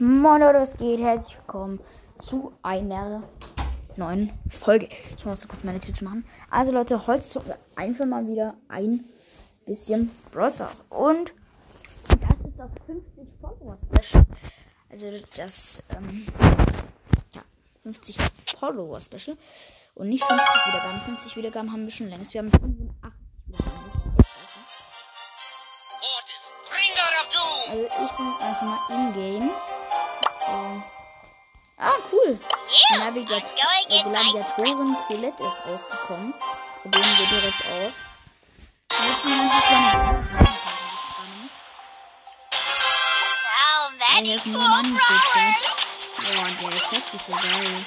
Moin Leute, was geht? Herzlich willkommen zu einer neuen Folge. Ich muss kurz meine Tür zu machen. Also Leute, heute zocken wir einfach mal wieder ein bisschen Brawl Stars. Und das ist das 50 Follower Special. Also das, ähm, ja, 50 Follower Special. Und nicht 50 Wiedergaben. 50 Wiedergaben haben wir schon längst. Wir haben 85 Wiedergaben. Also ich bin einfach mal in-game. Cool. Navigat äh, Colette ist rausgekommen. Probieren wir direkt aus. Mir noch was gerne? So many cool. Boah, der Effekt ist so geil.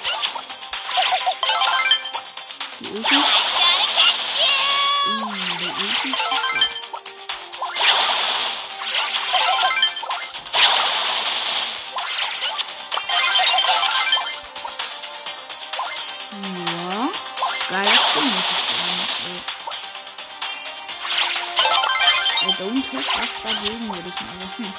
Die Ulti. Uh, die Ulti ist Ja, geiler Skin, muss ich sagen. I don't have was dagegen, würde ich mal sagen.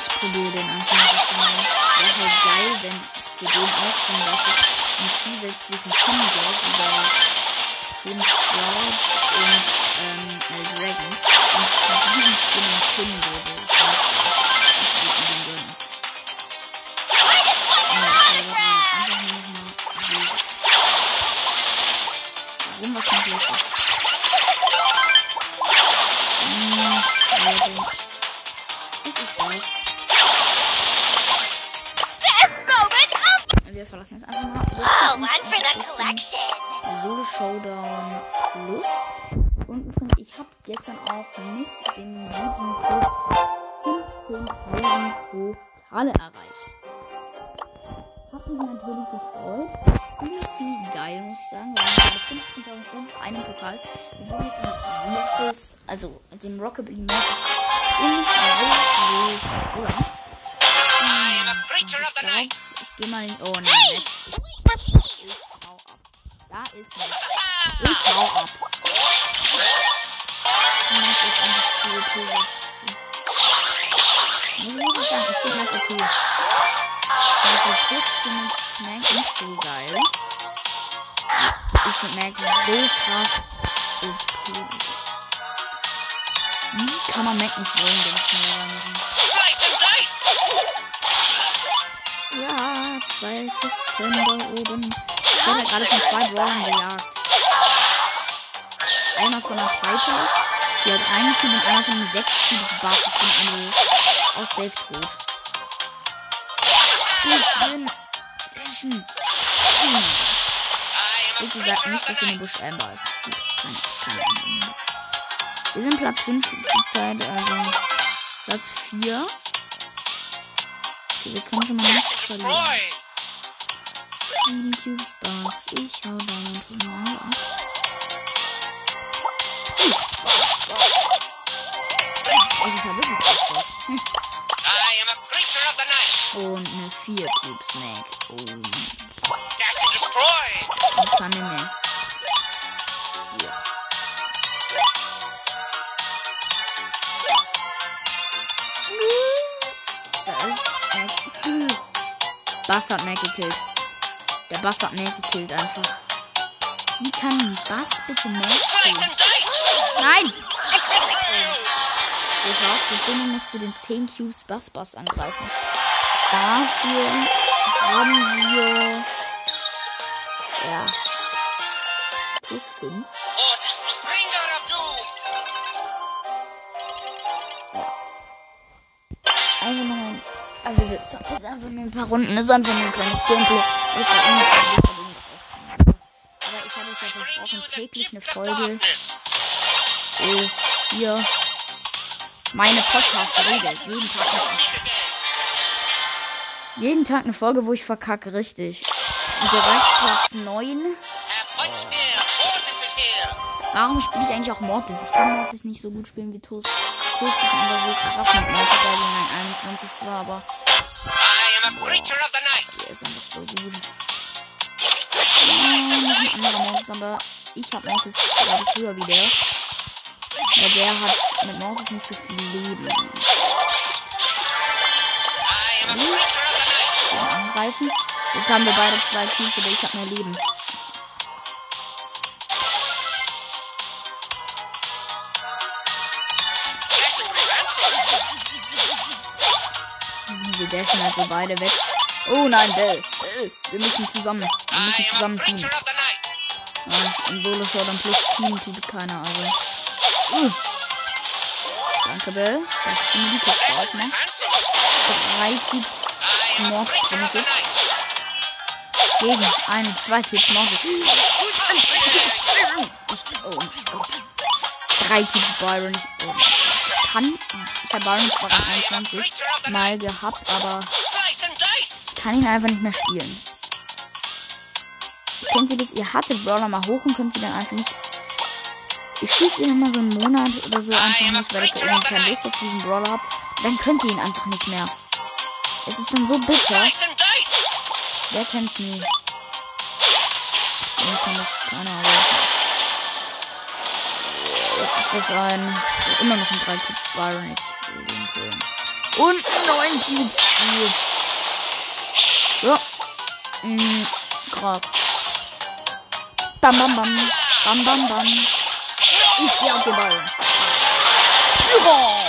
Ich probiere den einfach mal. Wäre halt geil, wenn es für den auch zum Beispiel einen zusätzlichen Pin gab über Pin Sprout und ähm, Dragon. Und zu diesem Skin einen Pin gäbe. Nicht los ist? Hm. Es ist of. Wir verlassen jetzt einfach mal. Oh, one for the bisschen collection. Solo Showdown Plus. Und übrigens, ich habe gestern auch mit dem guten Plus 15.000 Pokale erreicht. Mich natürlich gefreut. Ziemlich, ziemlich geil, muss ich sagen. Wir haben 15.000 und einen Pokal. Wir haben jetzt den Mortis, also den Rockabilly Mortis in Showdown. Ich glaube, ich gehe mal in. Oh nein, me. Ich hau ab. Da ist Netz. Ich hau ab. Netz ist einfach zu OP. jetzt. Muss ich wirklich sagen, ich finde Netz okay. Also Twist finde ich Mac nicht so geil. Ich finde Mac so krass OP. Wie kann man Mac nicht wollen, wenn es nur müssen? Ja, zwei Kisten da oben. Ich werde gerade von zwei Brawlern gejagt. Einmal von der Piper, die hat einen Cube und einmal von 6 Cubes Bass. Ich bin also aus Safe tot. Bisschen dashen. Hm. Bitte sagt nicht, dass hier eine Busch Amber ist. Gut. Wir sind Platz 5 zur Zeit, also Platz 4. Okay, wir können schon mal nichts verlieren. 7 Cubes Bass. Ich hau damit mal ab. Das ist ja wirklich. Hm. Und eine 4 Cube Snack. Oh, ich kann nicht mehr. Ja. Da ist Mac. Bass hat Mac gekillt. Der Bass hat Mac gekillt einfach. Wie kann ein Bass bitte Mac killen? Nein! So dumm und musste den 10 Cubes Bass Bass angreifen. Dafür haben wir. Ja. Plus 5. Einfach nur. ein- Also wir zocken jetzt einfach nur ein paar Runden. Das ist einfach nur ein kleines Gameplay. weil Ich habe. Aber ich habe euch ja versprochen, täglich eine Folge ist hier meine Podcast-Regel. Jeden Tag jeden Tag eine Folge, wo ich verkacke, richtig. Und direkt Platz 9. Warum spiele ich eigentlich auch Mortis? Ich kann Mortis nicht so gut spielen wie Toast. Toast ist einfach so krass mit Mortis, weil in 21 zwar, aber der ist einfach so gut. Ja, noch ein anderer Mortis, aber ich habe Mortis, glaube ich, höher wie der. Weil der hat mit Mortis nicht so viel Leben. Helfen. Jetzt haben wir beide zwei Cubes, aber ich habe mehr Leben. Wir dashen also beide weg. Oh nein, Bell. Wir müssen zusammen. Wir müssen zusammen ziehen. Ja, Im Solo-Showdown plus Team tut keiner, also. Uh. Danke, Bell. Das ist Liebes drauf, ne? Drei Cubes Mords jetzt. Gegen einen, zwei Cubes Mords. Ich, oh mein Gott. Drei Cubes Byron. Oh, kann. Ich habe Byron zwar an 21 mal gehabt, aber kann ihn einfach nicht mehr spielen. Kennt ihr das? Ihr hattet Brawler mal hoch und könnt sie dann einfach nicht. Ich spiele sie nochmal so einen Monat oder so einfach nicht, weil ich irgendwie keine Lust auf diesen Brawler habe. Dann könnt ihr ihn einfach nicht mehr. Es ist dann so bitter. Wer kennt's nie? Ich kann das keine Ahnung. Jetzt ist das ein. Immer noch ein 3 Cubes Byron. Und 9 Cubes. Ja. Mm, krass. Bam, bam, bam. Bam, bam, bam. Ich gehe auf den Ball. Ja.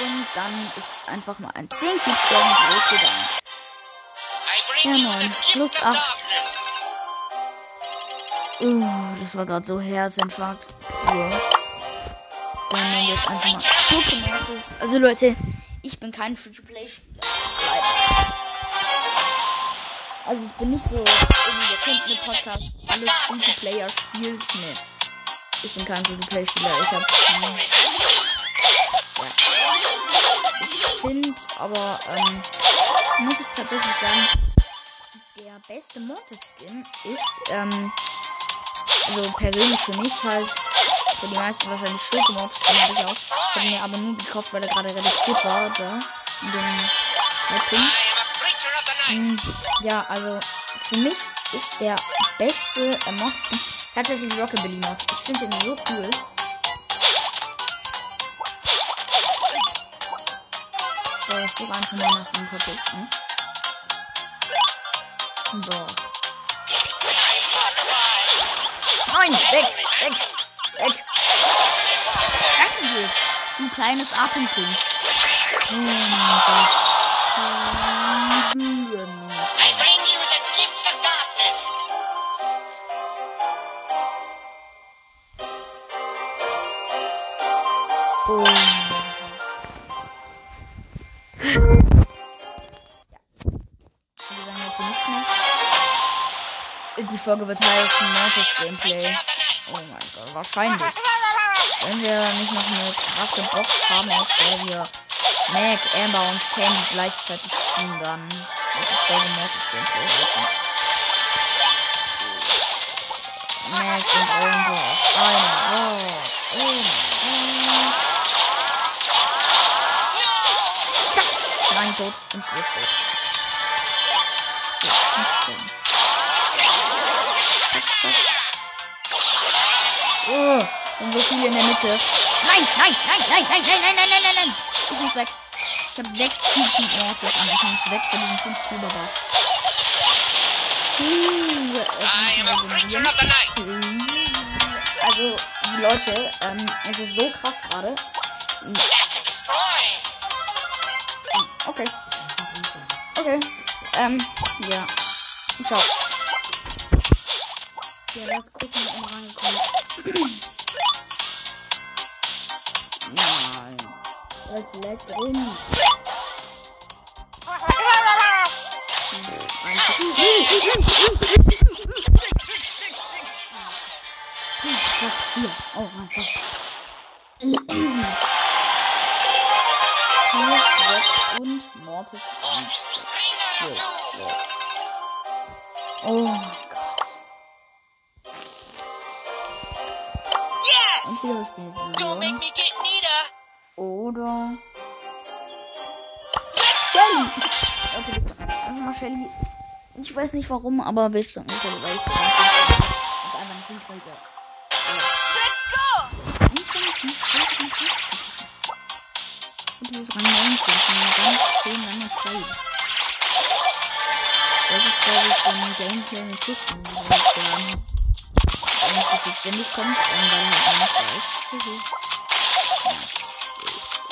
Und dann ist einfach mal ein 10 Cubes Byron losgegangen. Ja, 9. Plus 8. Uh, das war gerade so Herzinfarkt. Ja. Dann nehmen wir jetzt einfach mal Pokémon. Also Leute, ich bin kein Free-to-Play-Spieler. Also ich bin nicht so, irgendwie, ihr kennt einen Podcast, alles Free-to-Player spielt. Nee. Ich bin kein Free-to-Play-Spieler. Ich hab. Ja. Ich finde, aber, ähm, muss ich tatsächlich sagen, der beste Mortis-Skin ist, ähm, also persönlich für mich halt, für die meisten wahrscheinlich Schurke Mortis-Skin habe ich auch. Habe mir aber nur gekauft, weil er gerade reduziert war, da, in dem. Mm, Ja, also für mich ist der beste äh, Mortis-Skin tatsächlich Rockabilly Mods. Ich finde den so cool. Boah, die waren von Weihnachten verbissen. Boah. Nein, weg, weg, weg. Danke dir. Ein kleines Atemkind. Oh mein Gott. Folge wird heißen Mortis Gameplay. Oh mein Gott, wahrscheinlich. Wenn wir nicht noch eine krasse Box haben, aus der wir Mac, Amber und Sandy gleichzeitig ziehen, dann wird die Folge Mortis Gameplay heißen. Mac und Amber auf einer Box. Oh mein Gott. Nein, tot und wir tot. Ja, nicht sterben. Und so viele in der Mitte. Nein, nein, nein, nein, nein, nein, nein, nein, nein, nein, nein. Ich muss weg. Ich habe sechs Typen Mortis und ich muss weg von diesen fünf Überbass. Uh, of the night. Also, die Leute, ähm, es ist so krass gerade. Okay. Okay. Ähm, ja. Ciao. Ja, der ist kurz mit mir reingekommen. Es leckt rum. Oh mein Gott. Hier, und Mortis. Hier. So. Oh mein Gott. Entweder wir spielen oder Shelly. Okay, einfach mal Shelly. Ich weiß nicht warum, aber wir zocken Shelly, weil ich. Und einfach nicht hinkriege. Und dieses Rang 19 von einer ganz schön lange Zeit. Das ist, glaube ich, so ein Gameplay mit Kisten, die wir jetzt haben. Eigentlich dass es ständig kommt, ähm, weil er halt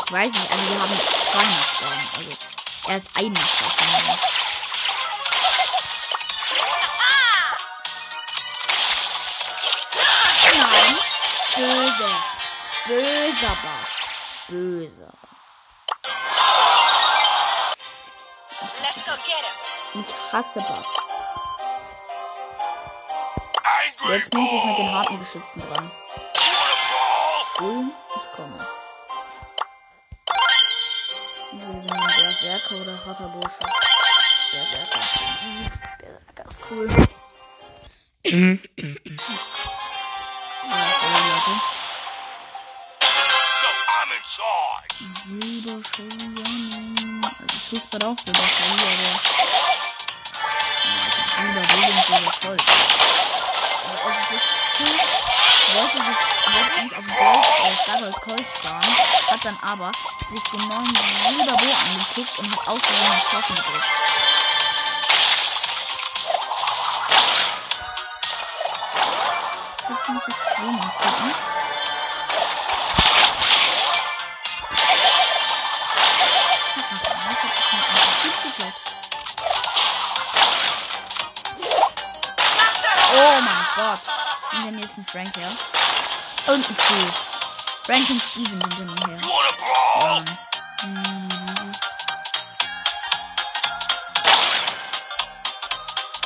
Ich weiß nicht, also wir haben zwei Nachbarn. Also er ist ein Nachbar von mir. Nein. Böse. Böser Bass. Böser Bass. Let's go get him. Ich hasse Bass. Jetzt muss ich mit den harten Geschützen dran. You Berserker oder harter Bursche. Berserker. Berserker ist cool. Silberschellen. Also Fußball auch Silberschellen, aber. Ja, Silber, Regen, Silber, Gold. Aber es. Wollte sich eigentlich auf Gold, äh, Star Gold sparen, hat dann aber sich den neuen Silberbo angeguckt und hat außerdem das Kaufen gedrückt. Jetzt muss ich so mal gucken. Oh mein Gott. Hinter mir ist ein Frank her. Und ein Stu. Frank und Stu sind hinter mir her. Brawl? Ähm.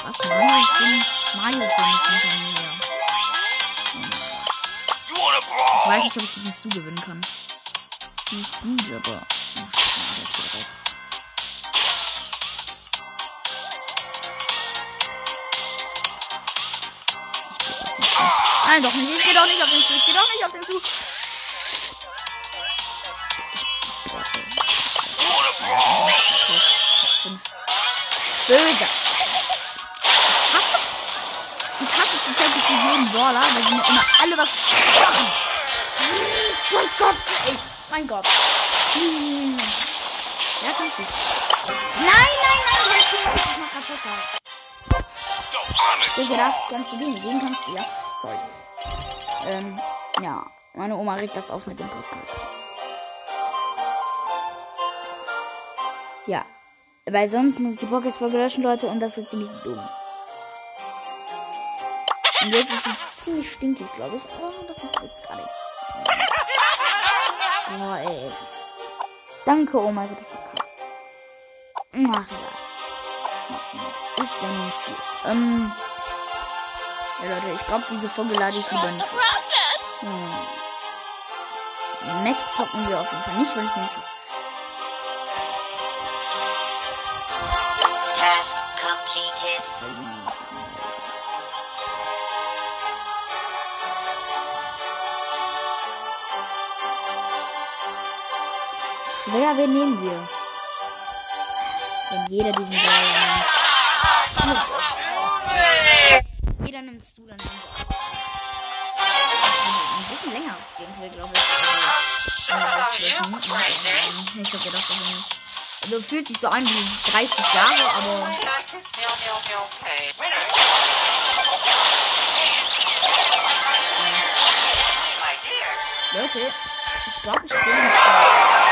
Was? Mario Film? Mario ist hinter mir her. Ich weiß nicht, ob ich gegen Stu gewinnen kann. Stu ist gut, aber. Ach, ja, Nein, doch nicht. Ich geh doch nicht auf den Stu. Ich geh doch nicht auf den? Fünf. Böse. Ich hasse. Hasse tatsächlich für jeden Brawler, weil sie mir immer alle was machen. Mein Gott, ey. Mein Gott. Ja, kannst du. Nein, nein, nein, nicht. Ich mach I'm Ich hab gedacht, kannst du gehen? Gehen kannst du, ja. Sorry. Ähm, ja. Meine Oma regt das aus mit dem Podcast. Ja. Weil sonst muss ich die Podcast-Folge löschen, Leute, und das wird ziemlich dumm. Und jetzt ist sie ziemlich stinkig, glaube ich. Oh, das macht jetzt gerade. Oh, ey. Danke, Oma, ich hab verkackt. Ach, egal. Macht nichts. Ist ja ein Spiel. Ähm. Ja, Leute, ich glaube, diese Folge lade ich lieber nicht. process. Hm. Mac zocken wir auf jeden Fall nicht, weil ich nicht. Task completed. Schwer, wen nehmen wir? Wenn jeder diesen Ball Jeder nimmst du, dann. Ein bisschen längeres Gameplay, glaube ich. Also. Ähm, Ich hab gedacht, ist nicht. Also fühlt sich so an wie 30 Jahre, aber Leute, ich glaube, ich stehe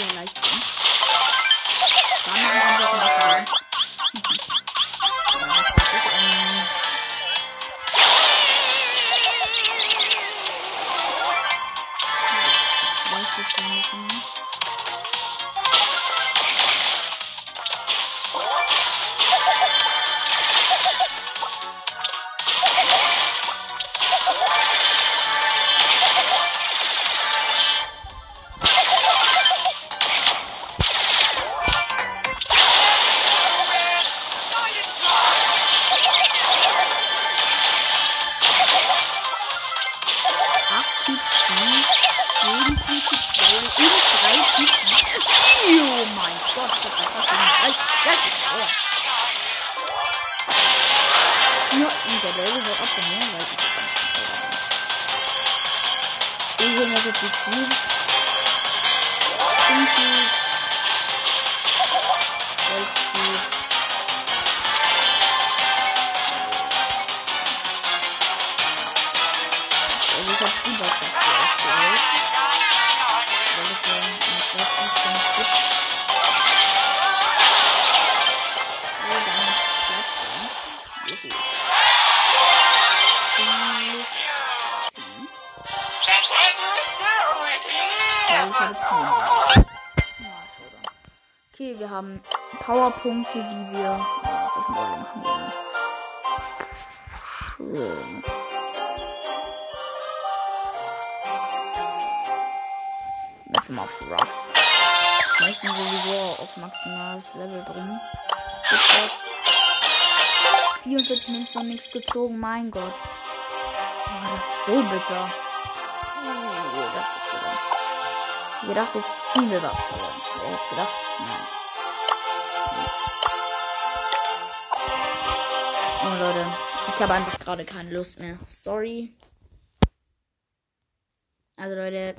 Ja leicht sein. Leicht sein. Ja, das ist, ähm, Vielleicht und drei Typ Oh mein Gott, das war fast ein Reich. Das ist schwer. Ja, und der Löwe wird abgenommen, weil ich Ich hole mir jetzt die Cubes. Wir haben Powerpunkte, die wir. Ja, machen wir auf Ruffs. Ich sowieso auf maximales Level bringen. Sofort. 44 Münzen noch nichts gezogen, mein Gott. Oh, das ist so bitter. Oh, das ist bitter. Ich gedacht, jetzt ziehen wir was. Wer hätte gedacht? Nein. Leute, ich habe einfach gerade keine Lust mehr. Sorry. Also Leute,